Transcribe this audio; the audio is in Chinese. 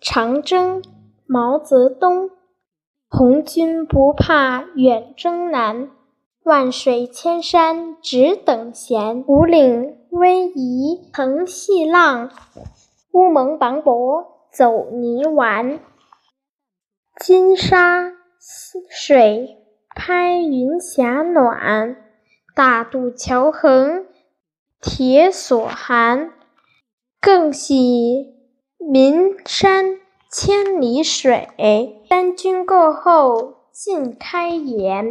长征，毛泽东。红军不怕远征难，万水千山只等闲。五岭逶迤腾细浪，乌蒙磅礴走泥丸。金沙水拍云霞暖，大渡桥横铁索寒。更喜岷山千里水，三军过后尽开颜。